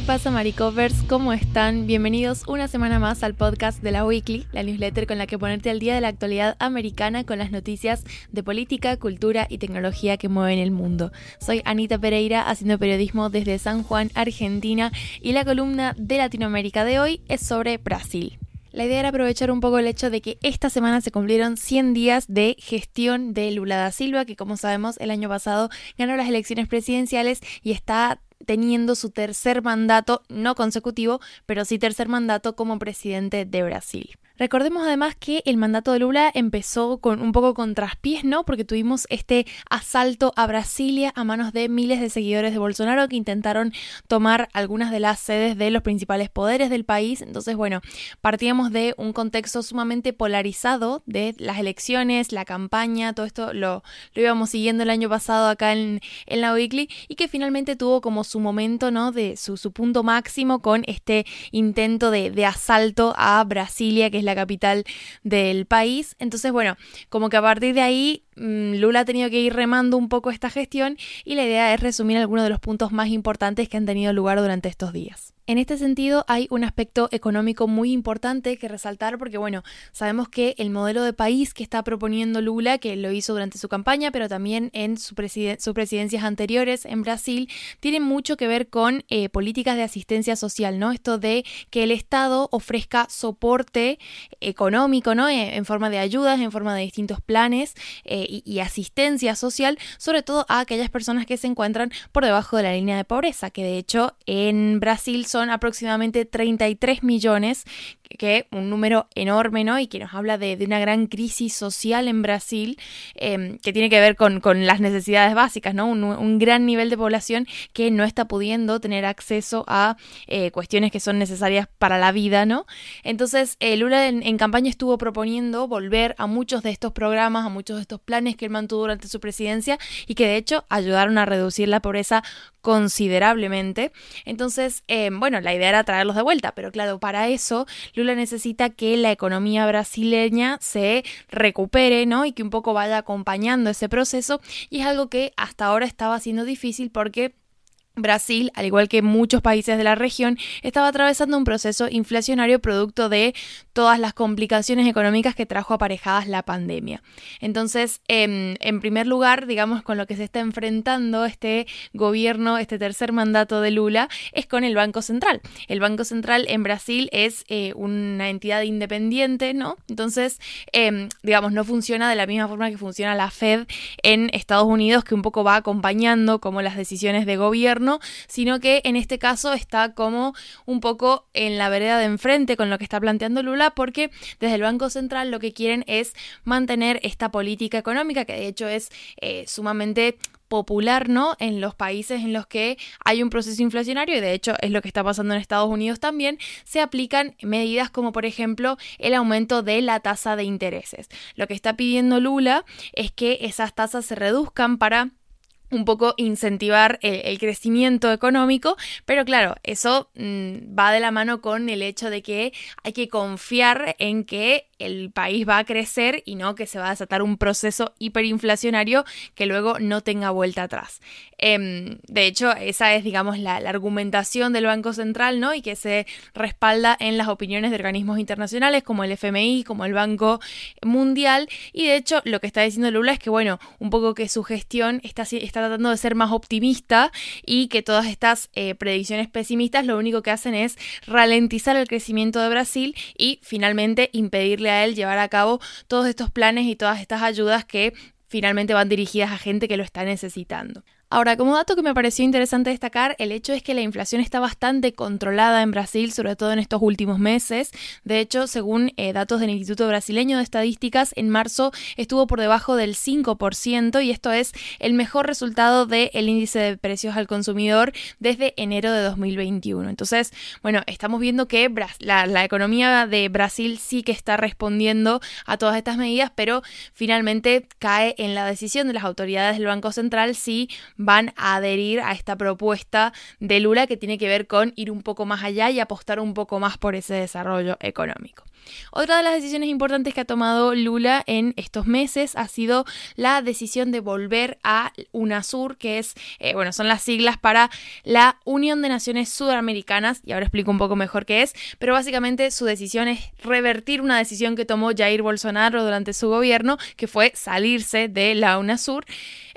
¿Qué pasa, Maricovers? ¿Cómo están? Bienvenidos una semana más al podcast de la Weekly, la newsletter con la que ponerte al día de la actualidad americana con las noticias de política, cultura y tecnología que mueven el mundo. Soy Anita Pereira, haciendo periodismo desde San Juan, Argentina, y la columna de Latinoamérica de hoy es sobre Brasil. La idea era aprovechar un poco el hecho de que esta semana se cumplieron 100 días de gestión de Lula da Silva, que como sabemos el año pasado ganó las elecciones presidenciales y está teniendo su tercer mandato, no consecutivo, pero sí tercer mandato como presidente de Brasil. Recordemos además que el mandato de Lula empezó con un poco con traspiés, ¿no? Porque tuvimos este asalto a Brasilia a manos de miles de seguidores de Bolsonaro que intentaron tomar algunas de las sedes de los principales poderes del país. Entonces, bueno, partíamos de un contexto sumamente polarizado de las elecciones, la campaña, todo esto lo, lo íbamos siguiendo el año pasado acá en, en la Weekly y que finalmente tuvo como su momento, ¿no? De su, su punto máximo con este intento de, de asalto a Brasilia, que es la la capital del país. Entonces, bueno, como que a partir de ahí mm, Lula ha tenido que ir remando un poco esta gestión y la idea es resumir algunos de los puntos más importantes que han tenido lugar durante estos días. En este sentido, hay un aspecto económico muy importante que resaltar porque, bueno, sabemos que el modelo de país que está proponiendo Lula, que lo hizo durante su campaña, pero también en sus presidencias anteriores en Brasil, tiene mucho que ver con eh, políticas de asistencia social, ¿no? Esto de que el Estado ofrezca soporte económico, ¿no? Eh, en forma de ayudas, en forma de distintos planes eh, y, y asistencia social, sobre todo a aquellas personas que se encuentran por debajo de la línea de pobreza, que de hecho en Brasil son aproximadamente 33 millones, que un número enorme, ¿no? Y que nos habla de, una gran crisis social en Brasil, em, que tiene que ver con, las necesidades básicas, ¿no? Un, gran nivel de población que no está pudiendo tener acceso a eh, cuestiones que son necesarias para la vida, ¿no? Entonces, eh, Lula en, en, campaña estuvo proponiendo volver a muchos de estos programas, a muchos de estos planes que él mantuvo durante su presidencia y que de hecho ayudaron a reducir la pobreza considerablemente. Entonces, em, bueno, la idea era traerlos de vuelta, pero claro, para eso Necesita que la economía brasileña se recupere, ¿no? Y que un poco vaya acompañando ese proceso. Y es algo que hasta ahora estaba siendo difícil porque Brasil, al igual que muchos países de la región, estaba atravesando un proceso inflacionario producto de todas las complicaciones económicas que trajo aparejadas la pandemia. Entonces, em, en, primer lugar, digamos, con lo que se está enfrentando este gobierno, este tercer mandato de Lula, es con el Banco Central. El Banco Central en Brasil es eh, una entidad independiente, ¿no? Entonces, em, digamos, no funciona de la misma forma que funciona la Fed en Estados Unidos, que un poco va acompañando como las decisiones de gobierno sino que en este caso está como un poco en la vereda de enfrente con lo que está planteando Lula, porque desde el Banco Central lo que quieren es mantener esta política económica, que de hecho es eh, sumamente popular, ¿no? En los países en los que hay un proceso inflacionario, y de hecho es lo que está pasando en Estados Unidos también, se aplican medidas como por ejemplo el aumento de la tasa de intereses. Lo que está pidiendo Lula es que esas tasas se reduzcan para un poco incentivar el, crecimiento económico, pero claro, eso mm, va de la mano con el hecho de que hay que confiar en que el país va a crecer y no que se va a desatar un proceso hiperinflacionario que luego no tenga vuelta atrás. Em, de hecho, esa es, digamos, la, argumentación del Banco Central, ¿no? Y que se respalda en las opiniones de organismos internacionales como el FMI, como el Banco Mundial. Y de hecho, lo que está diciendo Lula es que, bueno, un poco que su gestión está, está tratando de ser más optimista y que todas estas eh, predicciones pesimistas lo único que hacen es ralentizar el crecimiento de Brasil y finalmente impedirle a él llevar a cabo todos estos planes y todas estas ayudas que finalmente van dirigidas a gente que lo está necesitando. Ahora, como dato que me pareció interesante destacar, el hecho es que la inflación está bastante controlada en Brasil, sobre todo en estos últimos meses. De hecho, según eh, datos del Instituto Brasileño de Estadísticas, en marzo estuvo por debajo del 5% y esto es el mejor resultado del índice de precios al consumidor desde enero de 2021. Entonces, bueno, estamos viendo que la economía de Brasil sí que está respondiendo a todas estas medidas, pero finalmente cae en la decisión de las autoridades del Banco Central si van a adherir a esta propuesta de Lula que tiene que ver con ir un poco más allá y apostar un poco más por ese desarrollo económico. Otra de las decisiones importantes que ha tomado Lula en estos meses ha sido la decisión de volver a UNASUR, que es, eh, bueno, son las siglas para la Unión de Naciones Sudamericanas, y ahora explico un poco mejor qué es, pero básicamente su decisión es revertir una decisión que tomó Jair Bolsonaro durante su gobierno, que fue salirse de la UNASUR.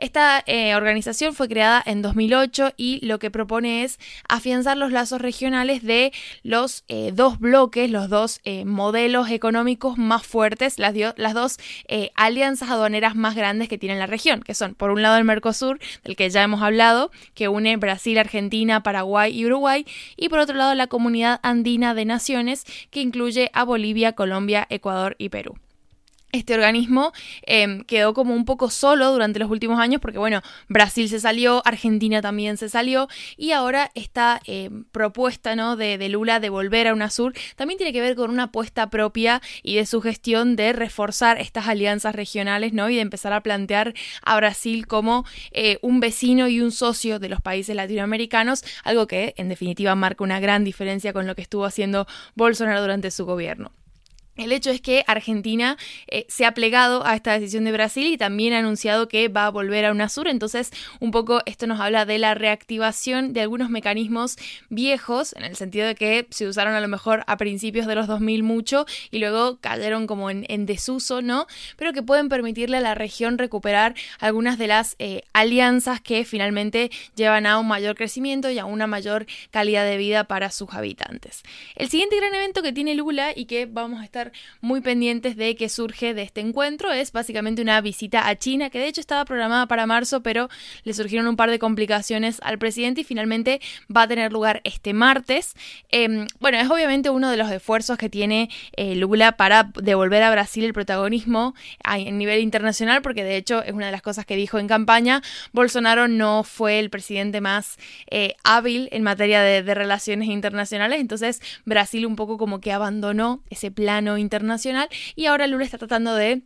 Esta eh, organización fue creada en 2008 y lo que propone es afianzar los lazos regionales de los eh, dos bloques, los dos modelos modelos económicos más fuertes, las, las dos eh, alianzas aduaneras más grandes que tiene la región, que son por un lado el Mercosur, del que ya hemos hablado, que une Brasil, Argentina, Paraguay y Uruguay, y por otro lado la Comunidad Andina de Naciones, que incluye a Bolivia, Colombia, Ecuador y Perú este organismo em, quedó como un poco solo durante los últimos años porque, bueno, Brasil se salió, Argentina también se salió y ahora esta em, propuesta ¿no? de, Lula de volver a UNASUR también tiene que ver con una apuesta propia y de su gestión de reforzar estas alianzas regionales ¿no? y de empezar a plantear a Brasil como eh, un vecino y un socio de los países latinoamericanos, algo que en definitiva marca una gran diferencia con lo que estuvo haciendo Bolsonaro durante su gobierno. El hecho es que Argentina eh, se ha plegado a esta decisión de Brasil y también ha anunciado que va a volver a UNASUR. Entonces, un poco esto nos habla de la reactivación de algunos mecanismos viejos, en el sentido de que se usaron a lo mejor a principios de los 2000 mucho y luego cayeron como en, desuso, ¿no? Pero que pueden permitirle a la región recuperar algunas de las eh, alianzas que finalmente llevan a un mayor crecimiento y a una mayor calidad de vida para sus habitantes. El siguiente gran evento que tiene Lula y que vamos a estar muy pendientes de qué surge de este encuentro. Es básicamente una visita a China, que de hecho estaba programada para marzo, pero le surgieron un par de complicaciones al presidente y finalmente va a tener lugar este martes. Em, bueno, es obviamente uno de los esfuerzos que tiene eh, Lula para devolver a Brasil el protagonismo a, nivel internacional, porque de hecho es una de las cosas que dijo en campaña. Bolsonaro no fue el presidente más eh, hábil en materia de relaciones internacionales, entonces Brasil un poco como que abandonó ese plano internacional y ahora Lula está tratando de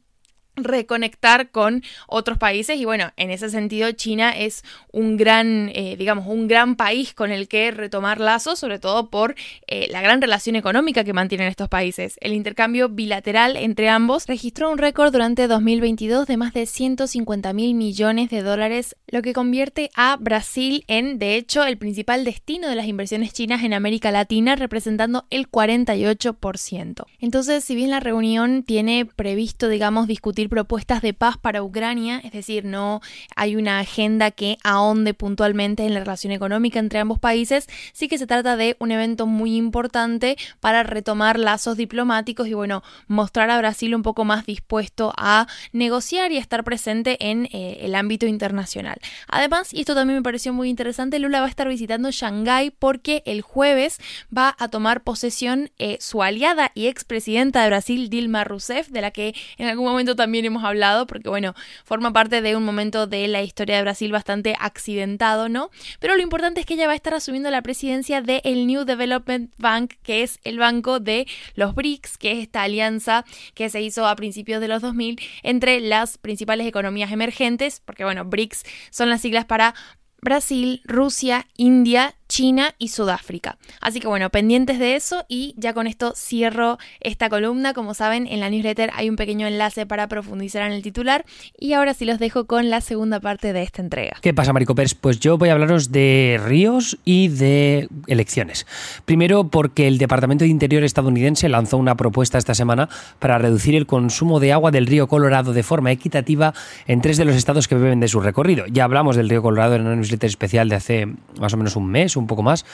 reconectar con otros países y bueno, en ese sentido China es un gran, eh, digamos, un gran país con el que retomar lazos, sobre todo por eh, la gran relación económica que mantienen estos países. El intercambio bilateral entre ambos registró un récord durante 2022 de más de 150 mil millones de dólares, lo que convierte a Brasil en, de hecho, el principal destino de las inversiones chinas en América Latina, representando el 48%. Entonces, si bien la reunión tiene previsto, digamos, discutir propuestas de paz para Ucrania, es decir, no hay una agenda que ahonde puntualmente en la relación económica entre ambos países, sí que se trata de un evento muy importante para retomar lazos diplomáticos y bueno, mostrar a Brasil un poco más dispuesto a negociar y a estar presente en eh, el ámbito internacional. Además, y esto también me pareció muy interesante, Lula va a estar visitando Shanghái porque el jueves va a tomar posesión eh, su aliada y expresidenta de Brasil, Dilma Rousseff, de la que en algún momento también hemos hablado, porque bueno, forma parte de un momento de la historia de Brasil bastante accidentado, ¿no? Pero lo importante es que ella va a estar asumiendo la presidencia del New Development Bank, que es el banco de los BRICS, que es esta alianza que se hizo a principios de los 2000 entre las principales economías emergentes, porque bueno, BRICS son las siglas para Brasil, Rusia, India, China y Sudáfrica. Así que bueno, pendientes de eso y ya con esto cierro esta columna. Como saben, en la newsletter hay un pequeño enlace para profundizar en el titular y ahora sí los dejo con la segunda parte de esta entrega. ¿Qué pasa, Maricopers? Pues yo voy a hablaros de ríos y de elecciones. Primero porque el Departamento de Interior estadounidense lanzó una propuesta esta semana para reducir el consumo de agua del río Colorado de forma equitativa en tres de los estados que beben de su recorrido. Ya hablamos del río Colorado en una newsletter especial de hace más o menos un mes un poco más.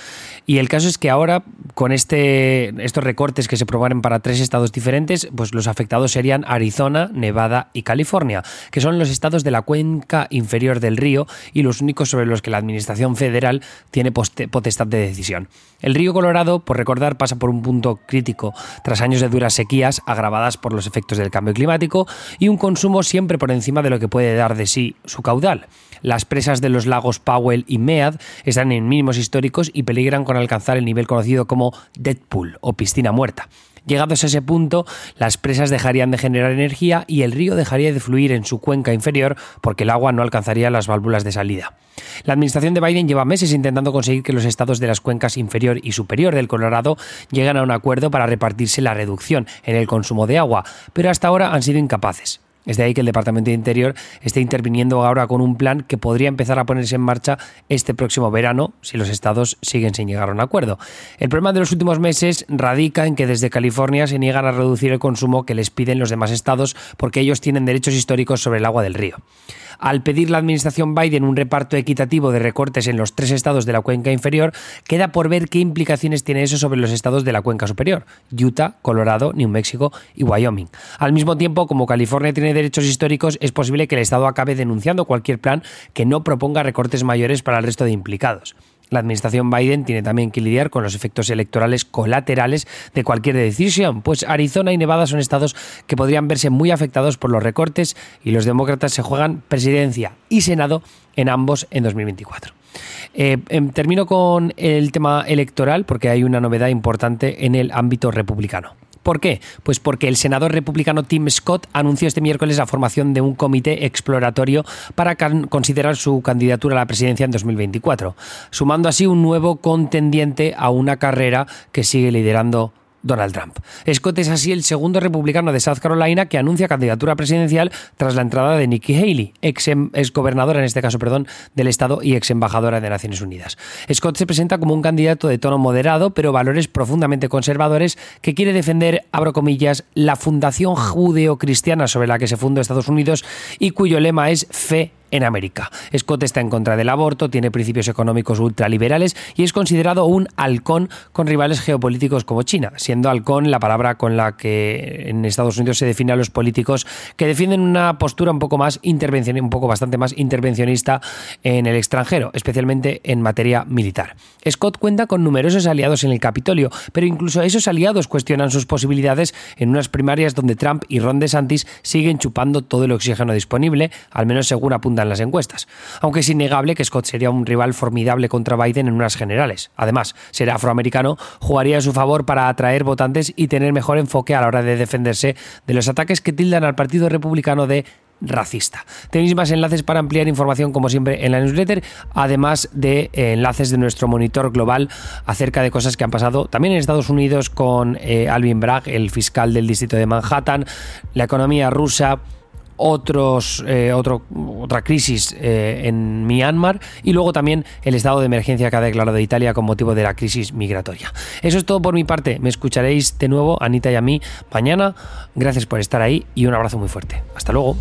Y el caso es que ahora, con este, estos recortes que se proponen para tres estados diferentes, pues los afectados serían Arizona, Nevada y California, que son los estados de la cuenca inferior del río y los únicos sobre los que la Administración Federal tiene potestad de decisión. El río Colorado, por recordar, pasa por un punto crítico tras años de duras sequías agravadas por los efectos del cambio climático y un consumo siempre por encima de lo que puede dar de sí su caudal. Las presas de los lagos Powell y Mead están en mínimos históricos y peligran con alcanzar el nivel conocido como Deadpool o piscina muerta. Llegados a ese punto, las presas dejarían de generar energía y el río dejaría de fluir en su cuenca inferior porque el agua no alcanzaría las válvulas de salida. La administración de Biden lleva meses intentando conseguir que los estados de las cuencas inferior y superior del Colorado lleguen a un acuerdo para repartirse la reducción en el consumo de agua, pero hasta ahora han sido incapaces. Es de ahí que el Departamento de Interior esté interviniendo ahora con un plan que podría empezar a ponerse en marcha este próximo verano si los estados siguen sin llegar a un acuerdo. El problema de los últimos meses radica en que desde California se niegan a reducir el consumo que les piden los demás estados porque ellos tienen derechos históricos sobre el agua del río al pedir la administración Biden un reparto equitativo de recortes en los tres estados de la cuenca inferior, queda por ver qué implicaciones tiene eso sobre los estados de la cuenca superior, Utah, Colorado, New Mexico y Wyoming. Al mismo tiempo, como California tiene derechos históricos, es posible que el estado acabe denunciando cualquier plan que no proponga recortes mayores para el resto de implicados. La administración Biden tiene también que lidiar con los efectos electorales colaterales de cualquier decisión, pues Arizona y Nevada son estados que podrían verse muy afectados por los recortes y los demócratas se juegan presidencia y Senado en ambos en 2024. Eh, em, termino con el tema electoral porque hay una novedad importante en el ámbito republicano. ¿Por qué? Pues porque el senador republicano Tim Scott anunció este miércoles la formación de un comité exploratorio para considerar su candidatura a la presidencia en 2024, sumando así un nuevo contendiente a una carrera que sigue liderando Donald Trump. Scott es así el segundo republicano de South Carolina que anuncia candidatura presidencial tras la entrada de Nikki Haley, ex, em, gobernadora en este caso, perdón, del estado y ex embajadora de Naciones Unidas. Scott se presenta como un candidato de tono moderado, pero valores profundamente conservadores que quiere defender, abro comillas, la fundación judeo-cristiana sobre la que se fundó Estados Unidos y cuyo lema es fe en América. Scott está en contra del aborto, tiene principios económicos ultraliberales y es considerado un halcón con rivales geopolíticos como China, siendo halcón la palabra con la que en Estados Unidos se define a los políticos que defienden una postura un poco más intervencionista, un poco bastante más intervencionista en el extranjero, especialmente en materia militar. Scott cuenta con numerosos aliados en el Capitolio, pero incluso esos aliados cuestionan sus posibilidades en unas primarias donde Trump y Ron DeSantis siguen chupando todo el oxígeno disponible, al menos según apunta en las encuestas. Aunque es innegable que Scott sería un rival formidable contra Biden en unas generales. Además, ser afroamericano jugaría a su favor para atraer votantes y tener mejor enfoque a la hora de defenderse de los ataques que tildan al Partido Republicano de racista. Tenéis más enlaces para ampliar información como siempre en la newsletter, además de eh, enlaces de nuestro monitor global acerca de cosas que han pasado también en Estados Unidos con eh, Alvin Bragg, el fiscal del distrito de Manhattan, la economía rusa, otros, eh, otra crisis eh, en Myanmar y luego también el estado de emergencia que ha declarado Italia con motivo de la crisis migratoria. Eso es todo por mi parte. Me escucharéis de nuevo, Anita y a mí, mañana. Gracias por estar ahí y un abrazo muy fuerte. Hasta luego.